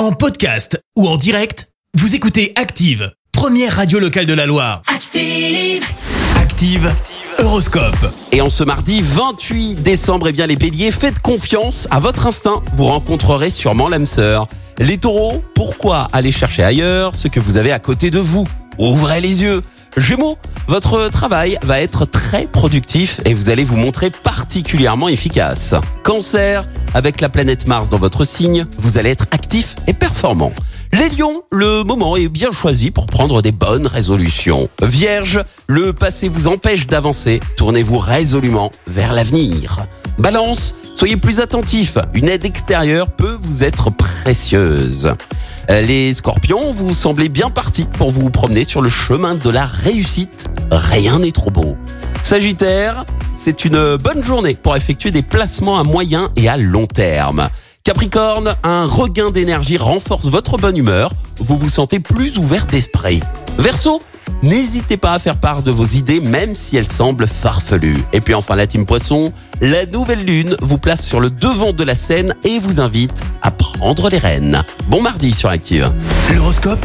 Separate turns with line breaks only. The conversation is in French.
En podcast ou en direct, vous écoutez Active, première radio locale de la Loire.
Active.
Active, Horoscope.
Et en ce mardi 28 décembre, eh bien les béliers, faites confiance à votre instinct. Vous rencontrerez sûrement l'âme sœur. Les taureaux, pourquoi aller chercher ailleurs ce que vous avez à côté de vous? Ouvrez les yeux. Gémeaux, votre travail va être très productif et vous allez vous montrer particulièrement efficace. Cancer, avec la planète Mars dans votre signe, vous allez être actif et performant. Les lions, le moment est bien choisi pour prendre des bonnes résolutions. Vierge, le passé vous empêche d'avancer, tournez-vous résolument vers l'avenir. Balance, soyez plus attentif, une aide extérieure peut vous être précieuse. Euh, Les scorpions, vous semblez bien parti pour vous promener sur le chemin de la réussite. Rien n'est trop beau. Sagittaire, c'est une bonne journée pour effectuer des placements à moyen et à long terme. Capricorne, un regain d'énergie renforce votre bonne humeur. Vous vous sentez plus ouvert d'esprit. Verseau, n'hésitez pas à faire part de vos idées même si elles semblent farfelues. Et puis enfin la team Poisson, la nouvelle lune vous place sur le devant de la scène et vous invite à prendre les rênes. Bon mardi sur Active.
L'horoscope?